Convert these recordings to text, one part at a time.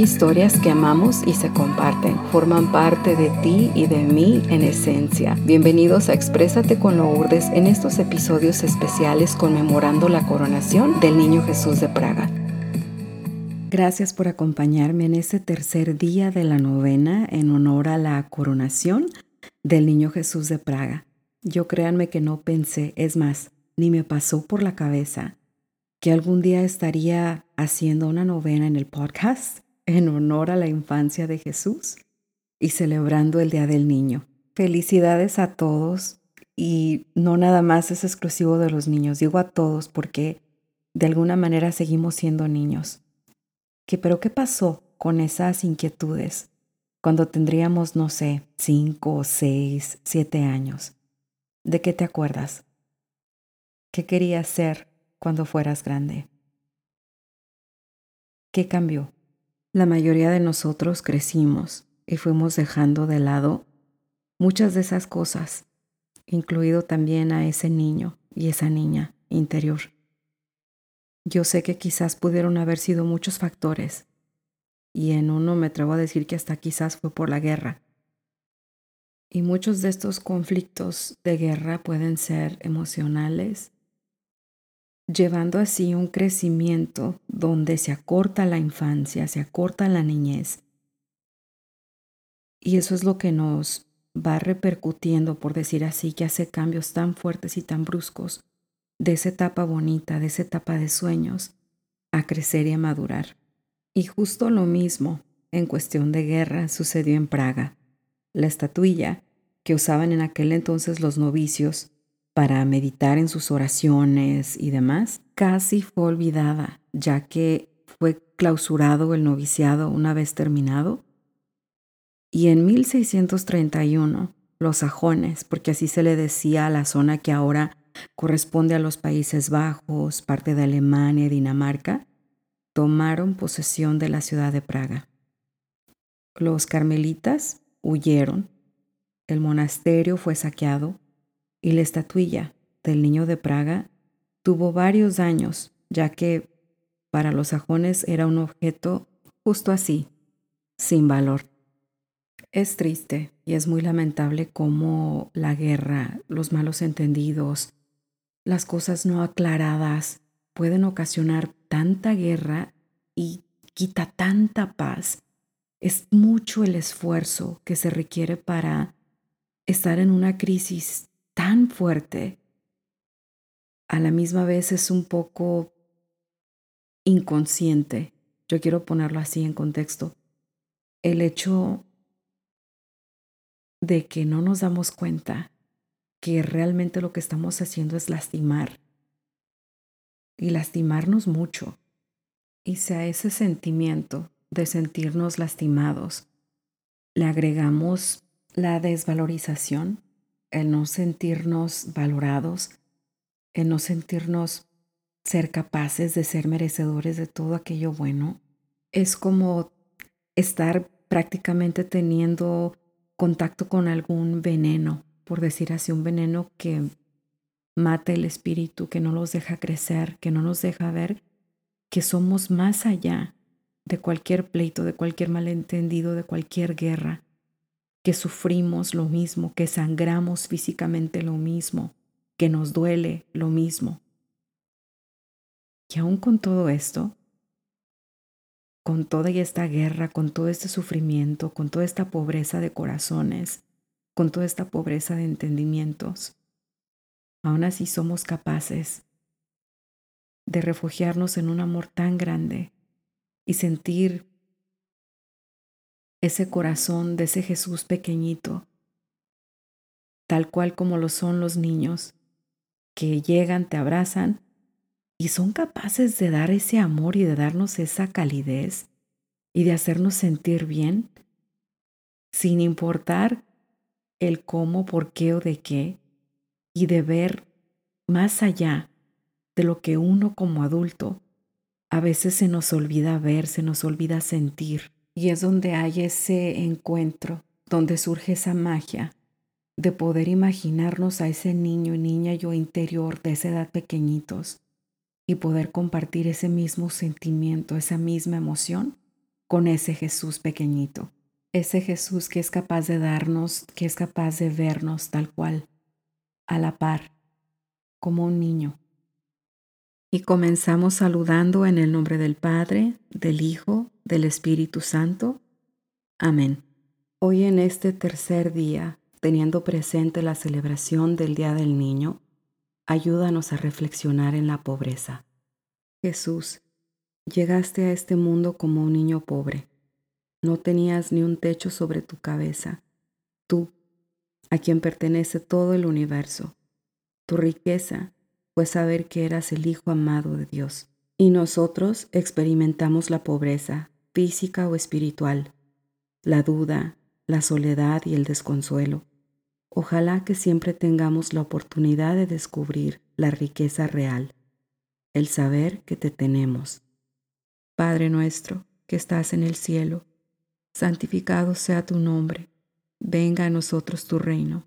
Historias que amamos y se comparten, forman parte de ti y de mí en esencia. Bienvenidos a Exprésate con Lourdes en estos episodios especiales conmemorando la coronación del Niño Jesús de Praga. Gracias por acompañarme en este tercer día de la novena en honor a la coronación del Niño Jesús de Praga. Yo créanme que no pensé, es más, ni me pasó por la cabeza que algún día estaría haciendo una novena en el podcast en honor a la infancia de Jesús y celebrando el Día del Niño. Felicidades a todos y no nada más es exclusivo de los niños, digo a todos porque de alguna manera seguimos siendo niños. ¿Qué, pero qué pasó con esas inquietudes cuando tendríamos, no sé, cinco, seis, siete años? ¿De qué te acuerdas? ¿Qué querías ser cuando fueras grande? ¿Qué cambió? La mayoría de nosotros crecimos y fuimos dejando de lado muchas de esas cosas, incluido también a ese niño y esa niña interior. Yo sé que quizás pudieron haber sido muchos factores, y en uno me atrevo a decir que hasta quizás fue por la guerra. Y muchos de estos conflictos de guerra pueden ser emocionales, llevando así un crecimiento donde se acorta la infancia, se acorta la niñez. Y eso es lo que nos va repercutiendo, por decir así, que hace cambios tan fuertes y tan bruscos de esa etapa bonita, de esa etapa de sueños, a crecer y a madurar. Y justo lo mismo en cuestión de guerra sucedió en Praga. La estatuilla que usaban en aquel entonces los novicios para meditar en sus oraciones y demás, casi fue olvidada, ya que fue clausurado el noviciado una vez terminado. Y en 1631, los sajones, porque así se le decía a la zona que ahora corresponde a los Países Bajos, parte de Alemania y Dinamarca, tomaron posesión de la ciudad de Praga. Los carmelitas huyeron, el monasterio fue saqueado y la estatuilla del niño de Praga tuvo varios daños, ya que para los sajones era un objeto justo así, sin valor. Es triste y es muy lamentable cómo la guerra, los malos entendidos, las cosas no aclaradas pueden ocasionar tanta guerra y quita tanta paz. Es mucho el esfuerzo que se requiere para estar en una crisis tan fuerte, a la misma vez es un poco inconsciente. Yo quiero ponerlo así en contexto. El hecho de que no nos damos cuenta que realmente lo que estamos haciendo es lastimar y lastimarnos mucho. Y si a ese sentimiento de sentirnos lastimados le agregamos la desvalorización, el no sentirnos valorados, el no sentirnos ser capaces de ser merecedores de todo aquello bueno, es como estar prácticamente teniendo contacto con algún veneno, por decir así, un veneno que mata el espíritu, que no nos deja crecer, que no nos deja ver que somos más allá de cualquier pleito, de cualquier malentendido, de cualquier guerra, que sufrimos lo mismo, que sangramos físicamente lo mismo, que nos duele lo mismo. Y aún con todo esto, con toda esta guerra, con todo este sufrimiento, con toda esta pobreza de corazones, con toda esta pobreza de entendimientos, aún así somos capaces de refugiarnos en un amor tan grande y sentir ese corazón de ese Jesús pequeñito, tal cual como lo son los niños, que llegan, te abrazan y son capaces de dar ese amor y de darnos esa calidez y de hacernos sentir bien, sin importar el cómo, por qué o de qué, y de ver más allá de lo que uno como adulto a veces se nos olvida ver, se nos olvida sentir. Y es donde hay ese encuentro, donde surge esa magia de poder imaginarnos a ese niño, niña yo interior de esa edad pequeñitos y poder compartir ese mismo sentimiento, esa misma emoción con ese Jesús pequeñito, ese Jesús que es capaz de darnos, que es capaz de vernos tal cual, a la par, como un niño. Y comenzamos saludando en el nombre del Padre, del Hijo, del Espíritu Santo. Amén. Hoy en este tercer día, teniendo presente la celebración del Día del Niño, ayúdanos a reflexionar en la pobreza. Jesús, llegaste a este mundo como un niño pobre. No tenías ni un techo sobre tu cabeza. Tú, a quien pertenece todo el universo. Tu riqueza fue saber que eras el Hijo amado de Dios. Y nosotros experimentamos la pobreza, física o espiritual, la duda, la soledad y el desconsuelo. Ojalá que siempre tengamos la oportunidad de descubrir la riqueza real, el saber que te tenemos. Padre nuestro, que estás en el cielo, santificado sea tu nombre, venga a nosotros tu reino.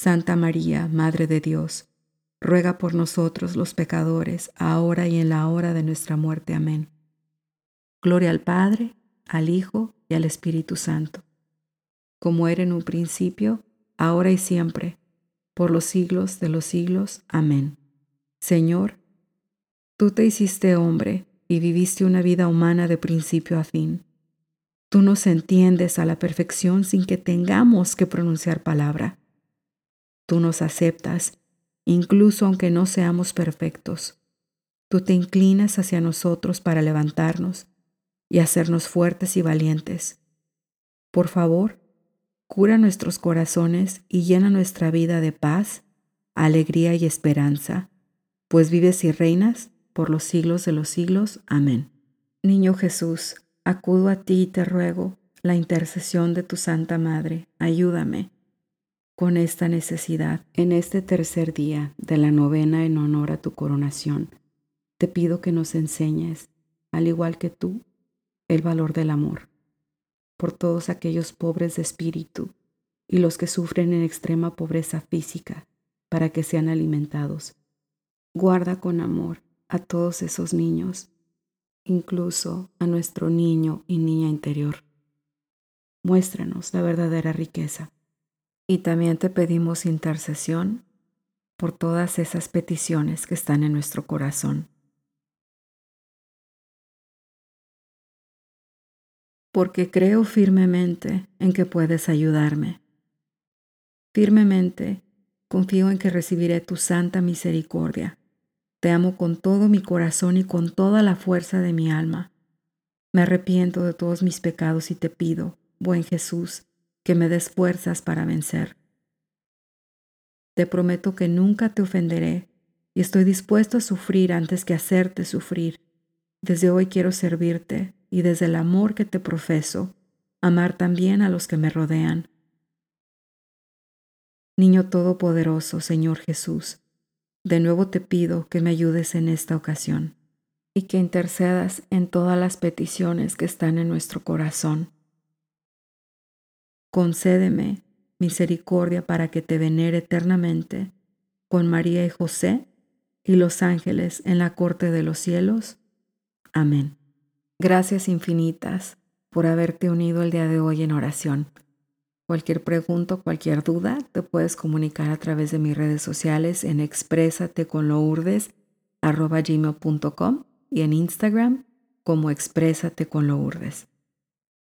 Santa María, Madre de Dios, ruega por nosotros los pecadores, ahora y en la hora de nuestra muerte. Amén. Gloria al Padre, al Hijo y al Espíritu Santo como era en un principio, ahora y siempre, por los siglos de los siglos. Amén. Señor, tú te hiciste hombre y viviste una vida humana de principio a fin. Tú nos entiendes a la perfección sin que tengamos que pronunciar palabra. Tú nos aceptas, incluso aunque no seamos perfectos. Tú te inclinas hacia nosotros para levantarnos y hacernos fuertes y valientes. Por favor, cura nuestros corazones y llena nuestra vida de paz, alegría y esperanza, pues vives y reinas por los siglos de los siglos. Amén. Niño Jesús, acudo a ti y te ruego la intercesión de tu Santa Madre. Ayúdame con esta necesidad. En este tercer día de la novena en honor a tu coronación, te pido que nos enseñes, al igual que tú, el valor del amor por todos aquellos pobres de espíritu y los que sufren en extrema pobreza física, para que sean alimentados. Guarda con amor a todos esos niños, incluso a nuestro niño y niña interior. Muéstranos la verdadera riqueza. Y también te pedimos intercesión por todas esas peticiones que están en nuestro corazón. porque creo firmemente en que puedes ayudarme. Firmemente confío en que recibiré tu santa misericordia. Te amo con todo mi corazón y con toda la fuerza de mi alma. Me arrepiento de todos mis pecados y te pido, buen Jesús, que me des fuerzas para vencer. Te prometo que nunca te ofenderé y estoy dispuesto a sufrir antes que hacerte sufrir. Desde hoy quiero servirte y desde el amor que te profeso, amar también a los que me rodean. Niño Todopoderoso, Señor Jesús, de nuevo te pido que me ayudes en esta ocasión y que intercedas en todas las peticiones que están en nuestro corazón. Concédeme misericordia para que te venere eternamente con María y José y los ángeles en la corte de los cielos. Amén. Gracias infinitas por haberte unido el día de hoy en oración. Cualquier pregunta cualquier duda te puedes comunicar a través de mis redes sociales en expresateconlourdes.com y en Instagram como Exprésate con.